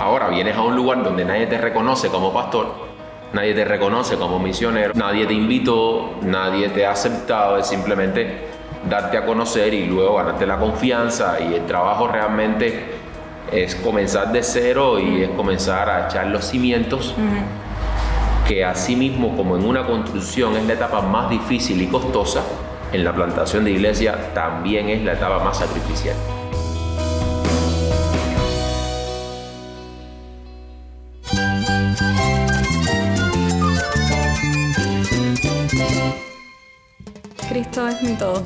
Ahora vienes a un lugar donde nadie te reconoce como pastor, nadie te reconoce como misionero, nadie te invitó, nadie te ha aceptado, es simplemente darte a conocer y luego ganarte la confianza y el trabajo realmente es comenzar de cero y es comenzar a echar los cimientos. que así mismo como en una construcción es la etapa más difícil y costosa, en la plantación de iglesia también es la etapa más sacrificial.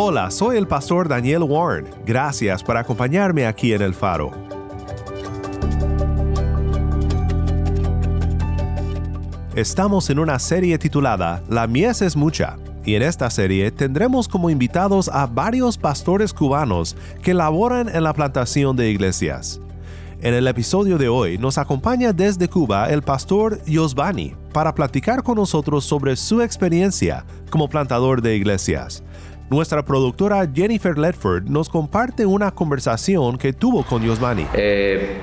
Hola, soy el pastor Daniel Warren. Gracias por acompañarme aquí en El Faro. Estamos en una serie titulada La mies es mucha, y en esta serie tendremos como invitados a varios pastores cubanos que laboran en la plantación de iglesias. En el episodio de hoy nos acompaña desde Cuba el pastor Yosvani para platicar con nosotros sobre su experiencia como plantador de iglesias. Nuestra productora Jennifer Ledford nos comparte una conversación que tuvo con Yosvani. Eh,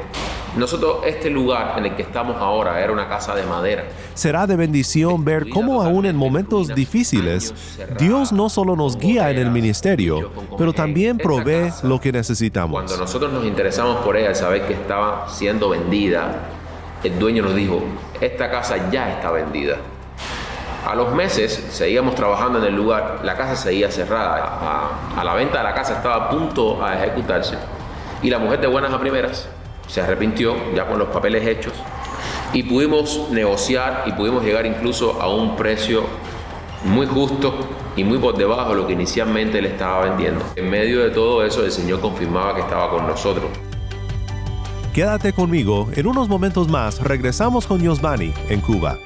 nosotros, este lugar en el que estamos ahora era una casa de madera. Será de bendición ver cómo aún en momentos difíciles, Dios no solo nos guía en el ministerio, pero también provee lo que necesitamos. Cuando nosotros nos interesamos por ella, al saber que estaba siendo vendida, el dueño nos dijo, esta casa ya está vendida. A los meses seguíamos trabajando en el lugar, la casa seguía cerrada, a, la venta de la casa estaba a punto a ejecutarse y la mujer de buenas a primeras se arrepintió ya con los papeles hechos y pudimos negociar y pudimos llegar incluso a un precio muy justo y muy por debajo de lo que inicialmente le estaba vendiendo. En medio de todo eso el Señor confirmaba que estaba con nosotros. Quédate conmigo, en unos momentos más regresamos con Yosvani en Cuba.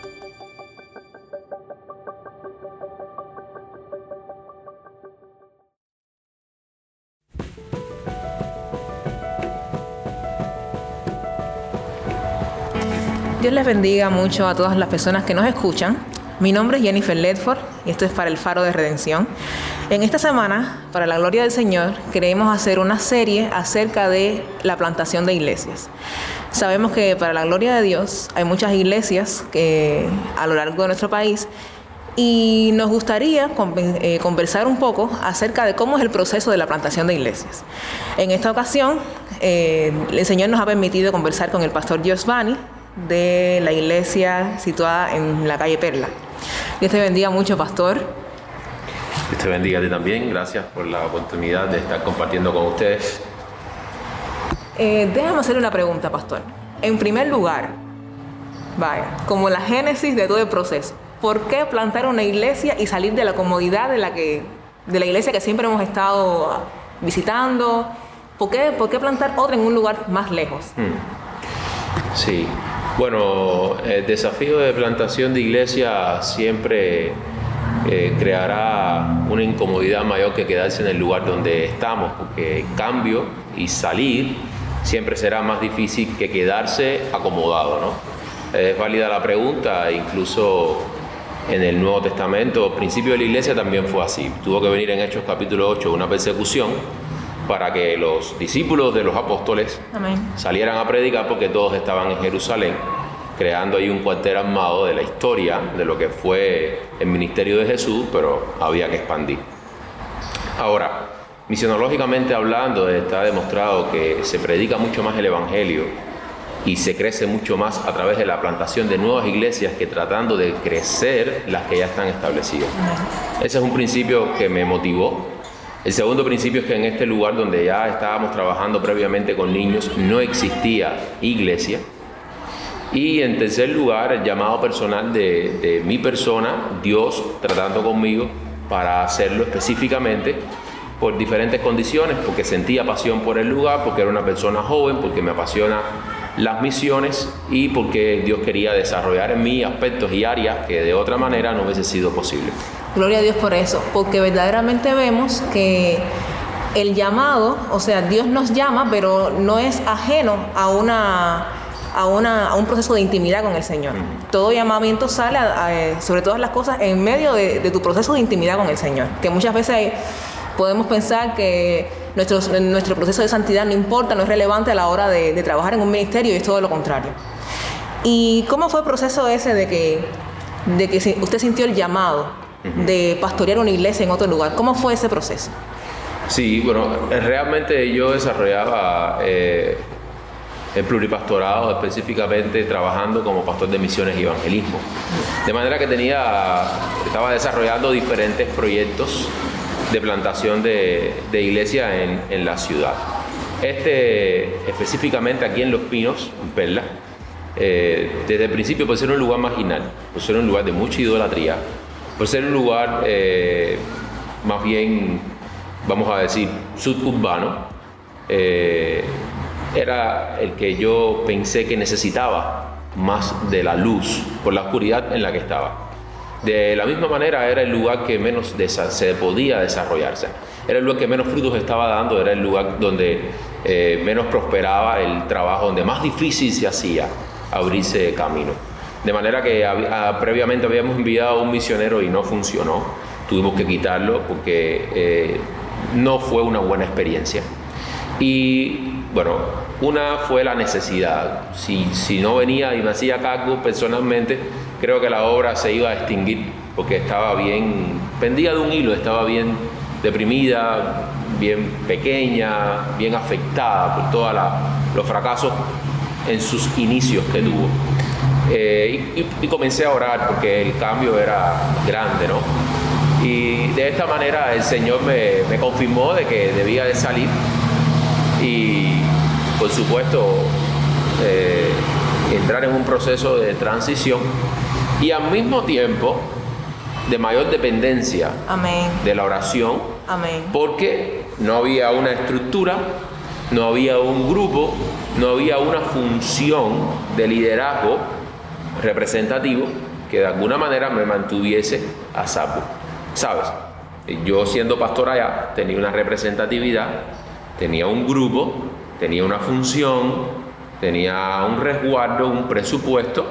Dios les bendiga mucho a todas las personas que nos escuchan. Mi nombre es Jennifer Ledford y esto es para el Faro de Redención. En esta semana, para la gloria del Señor, queremos hacer una serie acerca de la plantación de iglesias. Sabemos que para la gloria de Dios hay muchas iglesias que, a lo largo de nuestro país y nos gustaría eh, conversar un poco acerca de cómo es el proceso de la plantación de iglesias. En esta ocasión, eh, el Señor nos ha permitido conversar con el pastor Giovanni de la iglesia situada en la calle Perla. Dios te bendiga mucho, pastor. Dios te bendiga a ti también. Gracias por la oportunidad de estar compartiendo con ustedes. Eh, déjame hacerle una pregunta, pastor. En primer lugar, vaya, como la génesis de todo el proceso, ¿por qué plantar una iglesia y salir de la comodidad de la que, de la iglesia que siempre hemos estado visitando? ¿Por qué, por qué plantar otra en un lugar más lejos? Sí. Bueno, el desafío de plantación de iglesia siempre eh, creará una incomodidad mayor que quedarse en el lugar donde estamos, porque el cambio y salir siempre será más difícil que quedarse acomodado, ¿no? Es válida la pregunta, incluso en el Nuevo Testamento, al principio de la iglesia también fue así. Tuvo que venir en Hechos capítulo 8 una persecución para que los discípulos de los apóstoles Amén. salieran a predicar porque todos estaban en Jerusalén, creando ahí un cuartel armado de la historia de lo que fue el ministerio de Jesús, pero había que expandir. Ahora, misionológicamente hablando, está demostrado que se predica mucho más el Evangelio y se crece mucho más a través de la plantación de nuevas iglesias que tratando de crecer las que ya están establecidas. Ese es un principio que me motivó. El segundo principio es que en este lugar donde ya estábamos trabajando previamente con niños no existía iglesia. Y en tercer lugar, el llamado personal de, mi persona, Dios tratando conmigo para hacerlo específicamente por diferentes condiciones, porque sentía pasión por el lugar, porque era una persona joven, porque me apasiona las misiones y porque Dios quería desarrollar en mí aspectos y áreas que de otra manera no hubiese sido posible. Gloria a Dios por eso, porque verdaderamente vemos que el llamado, o sea, Dios nos llama, pero no es ajeno a una a, una, a un proceso de intimidad con el Señor. Todo llamamiento sale, a- a- sobre todas las cosas, en medio de, de tu proceso de intimidad con el Señor. Que muchas veces hay- podemos pensar que nuestro, nuestro proceso de santidad no importa, no es relevante a la hora de, de trabajar en un ministerio y es todo lo contrario. ¿Y cómo fue el proceso ese de que, de que usted sintió el llamado de pastorear una iglesia en otro lugar? ¿Cómo fue ese proceso? Sí, bueno, eh, realmente yo desarrollaba eh, el pluripastorado específicamente trabajando como pastor de misiones y evangelismo. De manera que tenía, estaba desarrollando diferentes proyectos de plantación de, de iglesia en, en la ciudad. Este específicamente aquí en Los Pinos, en Perla, eh, desde el principio por ser un lugar marginal, por ser un lugar de mucha idolatría, por ser un lugar eh, más bien, vamos a decir, suburbano, eh, era el que yo pensé que necesitaba más de la luz por la oscuridad en la que estaba. De la misma manera era el lugar que menos se podía desarrollarse. Era el lugar que menos frutos estaba dando, era el lugar donde eh, menos prosperaba el trabajo, donde más difícil se hacía abrirse camino. De manera que ah, previamente habíamos enviado a un misionero y no funcionó. Tuvimos que quitarlo porque eh, no fue una buena experiencia. Y bueno, una fue la necesidad. Si, si no venía y me hacía cargo personalmente, creo que la obra se iba a extinguir porque estaba bien, pendía de un hilo, estaba bien deprimida, bien pequeña, bien afectada por todos los fracasos en sus inicios que tuvo. Eh, y, y- y comencé a orar porque el cambio era grande, ¿no? Y de esta manera el Señor me, me confirmó de que debía de salir y por supuesto eh, entrar en un proceso de transición y al mismo tiempo de mayor dependencia Amén, de la oración amén. porque no había una estructura, no había un grupo, no había una función de liderazgo representativo que de alguna manera me mantuviese a salvo. ¿Sabes? Yo siendo pastor allá tenía una representatividad, tenía un grupo, tenía una función, tenía un resguardo, un presupuesto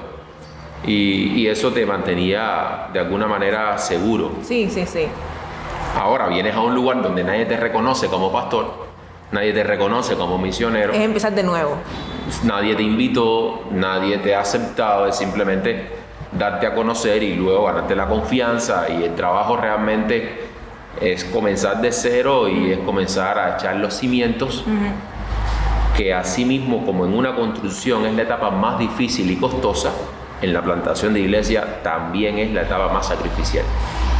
y, y eso te mantenía de alguna manera seguro. Sí, sí, sí. Ahora vienes a un lugar donde nadie te reconoce como pastor, nadie te reconoce como misionero, Es empezar de nuevo. nadie te invitó, nadie te ha aceptado, es simplemente darte a conocer y luego ganarte la confianza y el trabajo realmente es comenzar de cero y es comenzar a echar los cimientos que así mismo como en una construcción es la etapa más difícil y costosa, en la plantación de iglesia también es la etapa más sacrificial.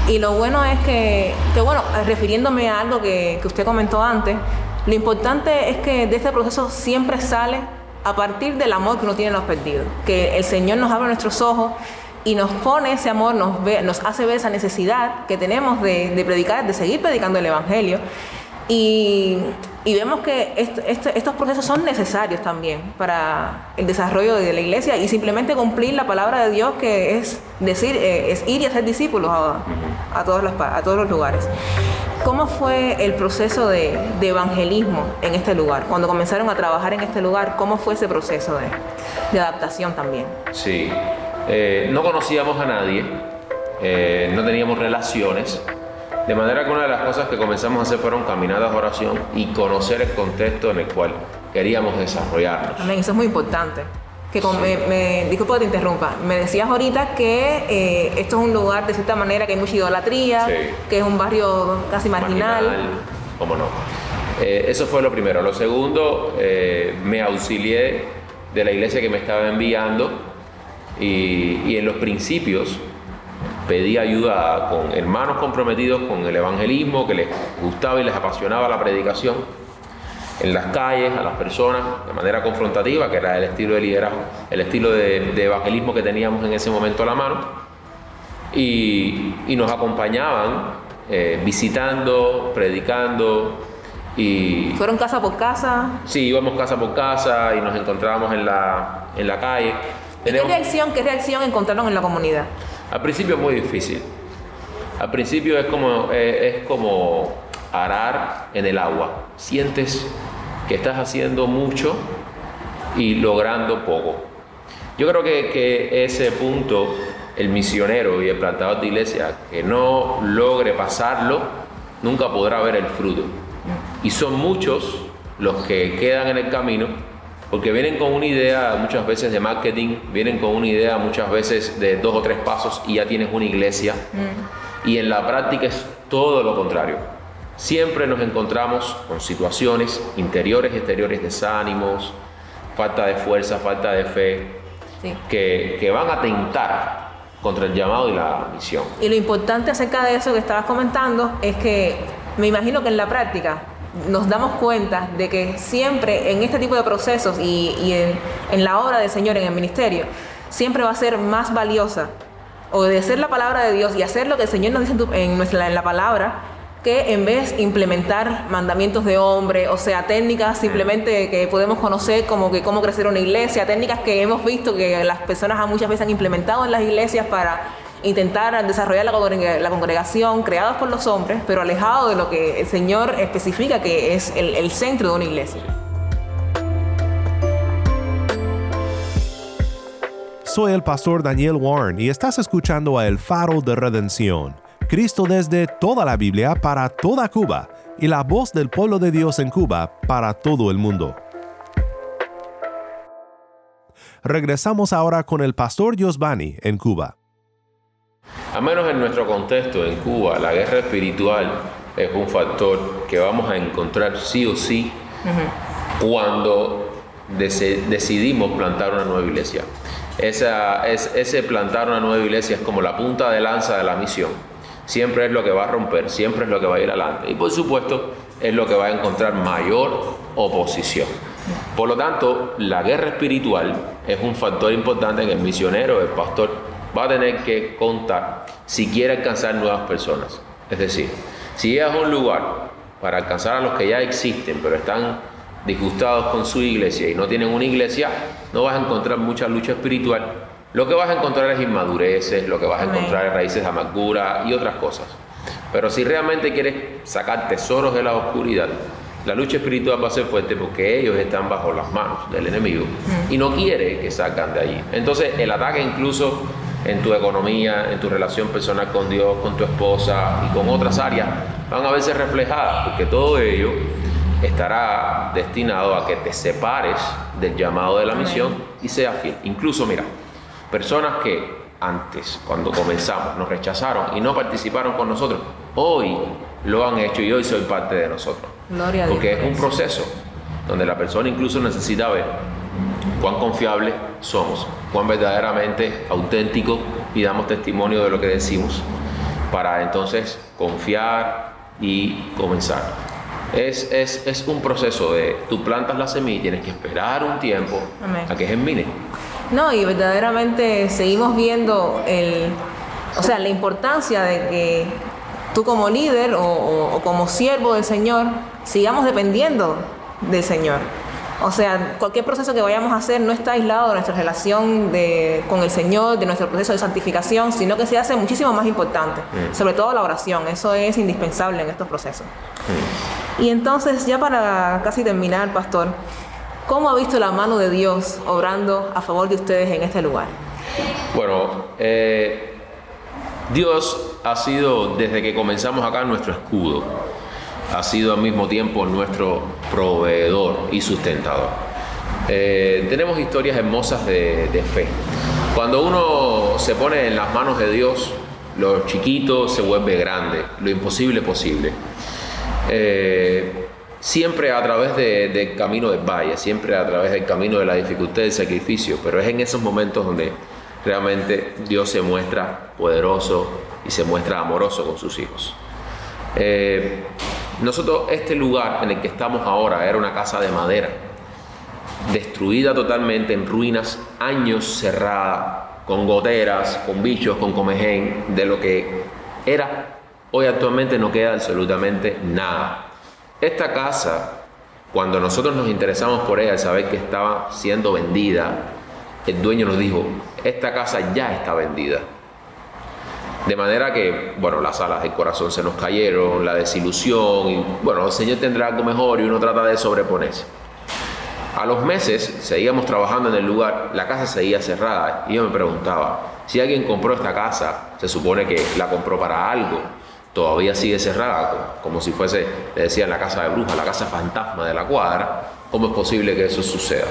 Y lo bueno es que, que bueno, refiriéndome a algo que, que usted comentó antes, lo importante es que de este proceso siempre sale a partir del amor que uno tiene en los perdidos. Que el Señor nos abre nuestros ojos y nos pone ese amor, nos, hace ver esa necesidad que tenemos de, predicar, de seguir predicando el Evangelio. Y, vemos que est- est- estos procesos son necesarios también para el desarrollo de la iglesia y simplemente cumplir la palabra de Dios que es decir, eh, es ir y hacer discípulos a todos los lugares. ¿Cómo fue el proceso de, de evangelismo en este lugar? Cuando comenzaron a trabajar en este lugar, ¿cómo fue ese proceso de, de adaptación también? Sí, Eh, no conocíamos a nadie, eh, no teníamos relaciones, de manera que una de las cosas que comenzamos a hacer fueron caminadas de oración y conocer el contexto en el cual queríamos desarrollarnos. Amén, eso es muy importante. Que con- me, me- disculpa que te interrumpa, me decías ahorita que eh, esto es un lugar de cierta manera que hay mucha idolatría, Sí. que es un barrio casi marginal. ¿Cómo no? Eh, eso fue lo primero. Lo segundo, eh, me auxilié de la iglesia que me estaba enviando y, y en los principios pedí ayuda con hermanos comprometidos con el evangelismo, que les gustaba y les apasionaba la predicación en las calles, a las personas, de manera confrontativa, que era el estilo de liderazgo, el estilo de, de evangelismo que teníamos en ese momento a la mano. Y, y nos acompañaban eh, visitando, predicando y... ¿Fueron casa por casa? Sí, íbamos casa por casa y nos encontrábamos en la, en la calle. ¿Y qué reacción, qué reacción encontraron en la comunidad? Al principio es muy difícil. Al principio es como, eh, es como arar en el agua. Sientes que estás haciendo mucho y logrando poco. Yo creo que, que ese punto, el misionero y el plantador de iglesia que no logre pasarlo, nunca podrá ver el fruto. Y son muchos los que quedan en el camino porque vienen con una idea muchas veces de marketing, vienen con una idea muchas veces de dos o tres pasos y ya tienes una iglesia. Y en la práctica es todo lo contrario. Siempre nos encontramos con situaciones interiores y exteriores, desánimos, falta de fuerza, falta de fe, que, que van a tentar contra el llamado y la misión. Y lo importante acerca de eso que estabas comentando es que me imagino que en la práctica nos damos cuenta de que siempre en este tipo de procesos y, y en, en, la obra del Señor, en el ministerio, siempre va a ser más valiosa obedecer la palabra de Dios y hacer lo que el Señor nos dice en, tu, en, nuestra, en la palabra que en vez implementar mandamientos de hombre, o sea, técnicas simplemente que podemos conocer como que cómo crecer una iglesia, técnicas que hemos visto que las personas muchas veces han implementado en las iglesias para intentar desarrollar la, congregación creadas por los hombres, pero alejado de lo que el Señor especifica que es el centro de una iglesia. Soy el pastor Daniel Warren y estás escuchando a El Faro de Redención, Cristo desde toda la Biblia para toda Cuba y la voz del pueblo de Dios en Cuba para todo el mundo. Regresamos ahora con el pastor Giovanni en Cuba. A menos en nuestro contexto en Cuba, la guerra espiritual es un factor que vamos a encontrar sí o sí uh -huh. cuando decidimos plantar una nueva iglesia. Esa, es, ese plantar una nueva iglesia es como la punta de lanza de la misión. Siempre es lo que va a romper, siempre es lo que va a ir adelante. Y por supuesto es lo que va a encontrar mayor oposición. Por lo tanto, la guerra espiritual es un factor importante en el misionero, el pastor, va a tener que contar si quiere alcanzar nuevas personas. Es decir, si llegas a un lugar para alcanzar a los que ya existen, pero están disgustados con su iglesia y no tienen una iglesia, no vas a encontrar mucha lucha espiritual. Lo que vas a encontrar es inmadureces, lo que vas a encontrar es raíces de amargura y otras cosas. Pero si realmente quieres sacar tesoros de la oscuridad, la lucha espiritual va a ser fuerte porque ellos están bajo las manos del enemigo y no quiere que salgan de allí. Entonces el ataque incluso en tu economía, en tu relación personal con Dios, con tu esposa y con otras áreas, van a verse reflejadas porque todo ello estará destinado a que te separes del llamado de la misión y seas fiel. Incluso, mira, personas que antes, cuando comenzamos, nos rechazaron y no participaron con nosotros, hoy lo han hecho y hoy soy parte de nosotros. Gloria Porque a Dios. es un proceso donde la persona incluso necesita ver cuán confiables somos, cuán verdaderamente auténticos y damos testimonio de lo que decimos para entonces confiar y comenzar. Es, es, es, un proceso de tú plantas la semilla, tienes que esperar un tiempo Amén. a que germine. No, y verdaderamente seguimos viendo el, o sea, la importancia de que tú como líder o, o, o como siervo del Señor sigamos dependiendo del Señor. O sea, cualquier proceso que vayamos a hacer no está aislado de nuestra relación de, con el Señor, de nuestro proceso de santificación, sino que se hace muchísimo más importante, mm. sobre todo la oración. Eso es indispensable en estos procesos. Mm. Y entonces, ya para casi terminar, pastor, ¿cómo ha visto la mano de Dios obrando a favor de ustedes en este lugar? Bueno, eh, Dios ha sido, desde que comenzamos acá, nuestro escudo ha sido al mismo tiempo nuestro proveedor y sustentador. Eh, tenemos historias hermosas de, fe. Cuando uno se pone en las manos de Dios, lo chiquito se vuelve grande, lo imposible posible. Eh, siempre a través de, del camino del valle, siempre a través del camino de la dificultad del sacrificio, pero es en esos momentos donde realmente Dios se muestra poderoso y se muestra amoroso con sus hijos. Eh, nosotros, este lugar en el que estamos ahora era una casa de madera, destruida totalmente, en ruinas, años cerrada, con goteras, con bichos, con comején, de lo que era Hoy actualmente no queda absolutamente nada. Esta casa, cuando nosotros nos interesamos por ella, al saber que estaba siendo vendida, el dueño nos dijo, esta casa ya está vendida. De manera que, bueno, las alas del corazón se nos cayeron, la desilusión, y bueno, el Señor tendrá algo mejor y uno trata de sobreponerse. A los meses seguíamos trabajando en el lugar, la casa seguía cerrada y yo me preguntaba, si alguien compró esta casa, se supone que la compró para algo, todavía sigue cerrada, como si fuese, le decían, la casa de bruja, la casa fantasma de la cuadra, ¿cómo es posible que eso suceda?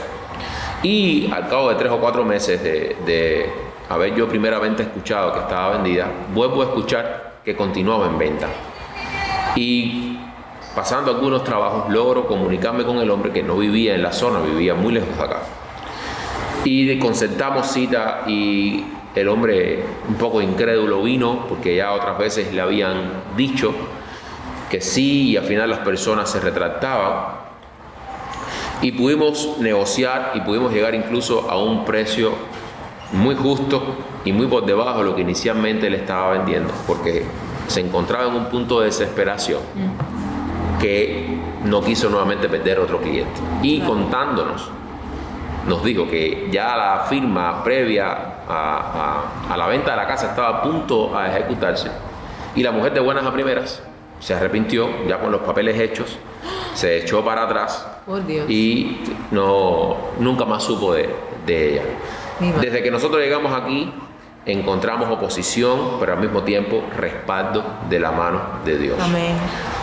Y al cabo de tres o cuatro meses de, de haber yo primeramente escuchado que estaba vendida, vuelvo a escuchar que continuaba en venta. Y pasando algunos trabajos, logro comunicarme con el hombre que no vivía en la zona, vivía muy lejos de acá. Y concertamos cita y el hombre un poco incrédulo vino porque ya otras veces le habían dicho que sí y al final las personas se retractaban. Y pudimos negociar y pudimos llegar incluso a un precio muy justo y muy por debajo de lo que inicialmente le estaba vendiendo, porque se encontraba en un punto de desesperación que no quiso nuevamente perder otro cliente. Y contándonos, nos dijo que ya la firma previa a, a, a, la venta de la casa estaba a punto a ejecutarse. Y la mujer de buenas a primeras se arrepintió, ya con los papeles hechos, se echó para atrás y no, nunca más supo de, de ella. Desde que nosotros llegamos aquí, encontramos oposición, pero al mismo tiempo respaldo de la mano de Dios. Amén.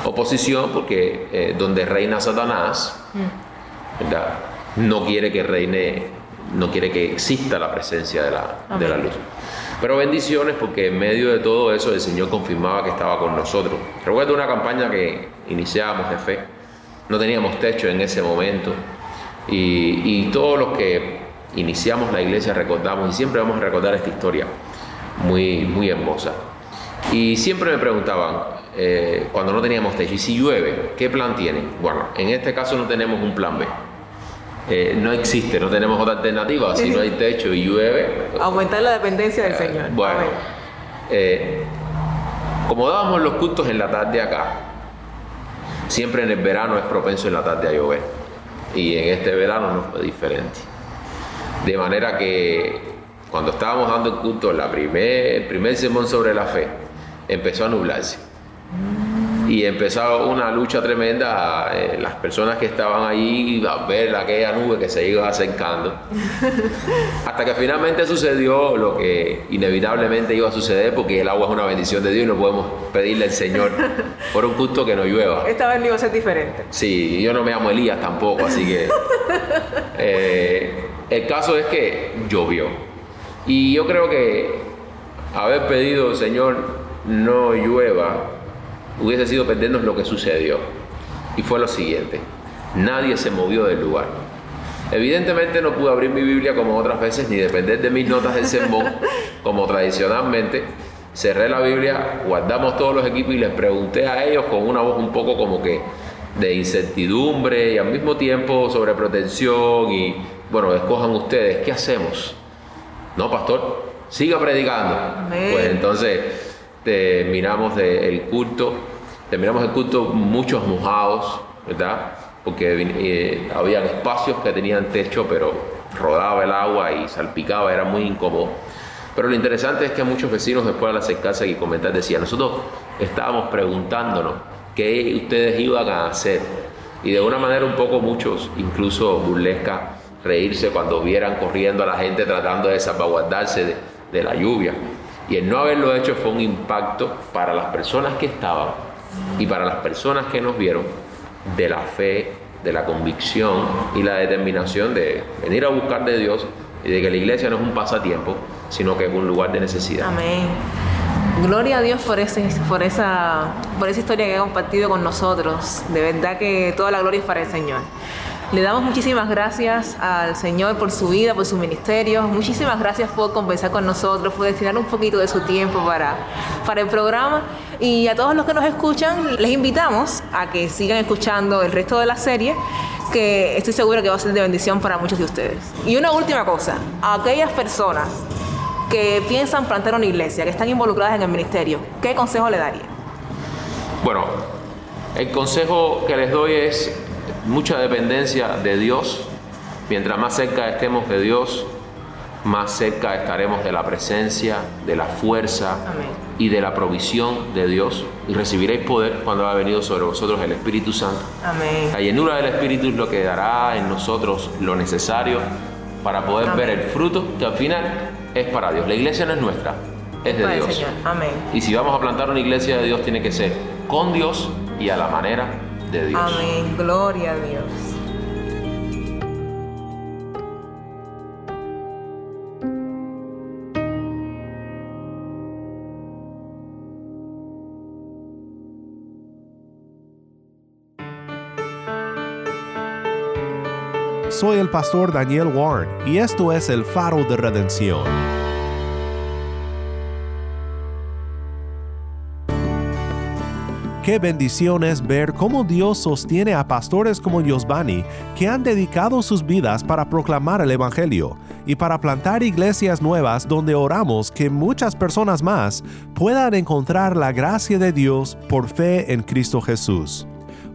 Oposición porque eh, donde reina Satanás, ¿verdad? no quiere que reine, no quiere que exista la presencia de la, de la luz. Pero bendiciones porque en medio de todo eso el Señor confirmaba que estaba con nosotros. Recuerdo una campaña que iniciábamos de fe. No teníamos techo en ese momento. Y, y todos los que iniciamos la iglesia recordamos y siempre vamos a recordar esta historia muy, muy hermosa. Y siempre me preguntaban, eh, cuando no teníamos techo, ¿y si llueve? ¿Qué plan tienen? Bueno, en este caso no tenemos un plan B. Eh, no existe, no tenemos otra alternativa. Si no hay techo y llueve. Aumentar la dependencia del Señor. Bueno, eh, como dábamos los cultos en la tarde acá, siempre en el verano es propenso en la tarde a llover. Y en este verano no fue diferente. De manera que cuando estábamos dando el culto, la primer, el primer sermón sobre la fe, empezó a nublarse. Y empezó una lucha tremenda, eh, las personas que estaban ahí a ver aquella nube que se iba acercando. Hasta que finalmente sucedió lo que inevitablemente iba a suceder, porque el agua es una bendición de Dios y no podemos pedirle al Señor por un culto que no llueva. Esta vez no iba a ser diferente. Sí, yo no me llamo Elías tampoco, así que... Eh, el caso es que llovió. Y yo creo que haber pedido, Señor, no llueva, hubiese sido perdernos lo que sucedió. Y fue lo siguiente, nadie se movió del lugar. Evidentemente no pude abrir mi Biblia como otras veces, ni depender de mis notas del sermón, como tradicionalmente. Cerré la Biblia, guardamos todos los equipos y les pregunté a ellos con una voz un poco como que de incertidumbre y al mismo tiempo sobre protección y bueno, escojan ustedes, ¿qué hacemos? No, pastor, siga predicando. Amén. Pues entonces terminamos de el culto, terminamos el culto muchos mojados, ¿verdad? Porque eh, había espacios que tenían techo, pero rodaba el agua y salpicaba, era muy incómodo. Pero lo interesante es que muchos vecinos después al acercarse y comentar decían, nosotros estábamos preguntándonos qué ustedes iban a hacer. Y de una manera un poco muchos, incluso burlesca, reírse cuando vieran corriendo a la gente tratando de salvaguardarse de, de, la lluvia. Y el no haberlo hecho fue un impacto para las personas que estaban y para las personas que nos vieron de la fe, de la convicción y la determinación de venir a buscar de Dios y de que la iglesia no es un pasatiempo, sino que es un lugar de necesidad. Amén. Gloria a Dios por, ese, por, esa, por esa historia que ha compartido con nosotros. De verdad que toda la gloria es para el Señor. Le damos muchísimas gracias al Señor por su vida, por su ministerio. Muchísimas gracias por conversar con nosotros, por destinar un poquito de su tiempo para, para el programa. Y a todos los que nos escuchan, les invitamos a que sigan escuchando el resto de la serie, que estoy segura que va a ser de bendición para muchos de ustedes. Y una última cosa, a aquellas personas que piensan plantar una iglesia, que están involucradas en el ministerio, ¿qué consejo le daría? Bueno, el consejo que les doy es mucha dependencia de Dios. Mientras más cerca estemos de Dios, más cerca estaremos de la presencia, de la fuerza y de la provisión de Dios. Y recibiréis poder cuando ha venido sobre vosotros el Espíritu Santo. Amén. La llenura del Espíritu es lo que dará en nosotros lo necesario para poder ver el fruto que al final es para Dios. La iglesia no es nuestra, es de Dios. Señor. Amén. Y si vamos a plantar una iglesia de Dios, tiene que ser con Dios y a la manera de Dios. Amén. Gloria a Dios. Soy el pastor Daniel Warren y esto es el faro de redención. Qué bendición es ver cómo Dios sostiene a pastores como Yosbani que han dedicado sus vidas para proclamar el Evangelio y para plantar iglesias nuevas donde oramos que muchas personas más puedan encontrar la gracia de Dios por fe en Cristo Jesús.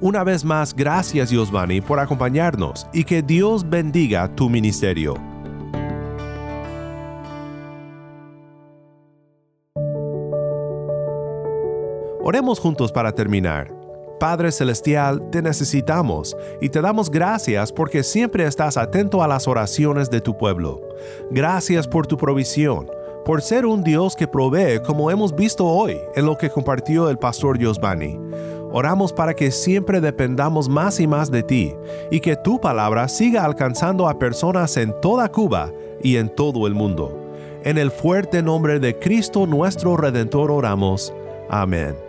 Una vez más, gracias Yosbani por acompañarnos y que Dios bendiga tu ministerio. Oremos juntos para terminar. Padre Celestial, te necesitamos y te damos gracias porque siempre estás atento a las oraciones de tu pueblo. Gracias por tu provisión, por ser un Dios que provee como hemos visto hoy en lo que compartió el pastor Yosbani. Oramos para que siempre dependamos más y más de ti y que tu palabra siga alcanzando a personas en toda Cuba y en todo el mundo. En el fuerte nombre de Cristo nuestro Redentor oramos. Amén.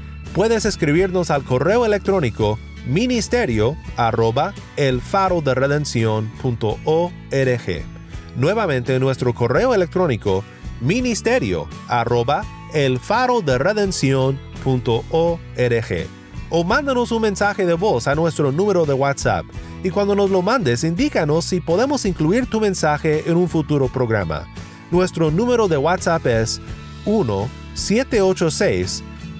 Puedes escribirnos al correo electrónico ministerio arroba elfaroderedencion.org. Nuevamente nuestro correo electrónico ministerio arroba elfaroderedencion.org. O mándanos un mensaje de voz a nuestro número de WhatsApp y cuando nos lo mandes indícanos si podemos incluir tu mensaje en un futuro programa. Nuestro número de WhatsApp es 1 786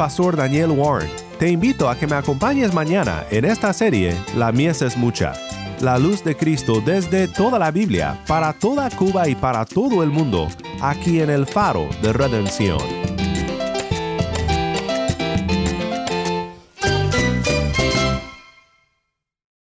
Pastor Daniel Warren. Te invito a que me acompañes mañana en esta serie La mies es mucha. La luz de Cristo desde toda la Biblia, para toda Cuba y para todo el mundo, aquí en el faro de redención.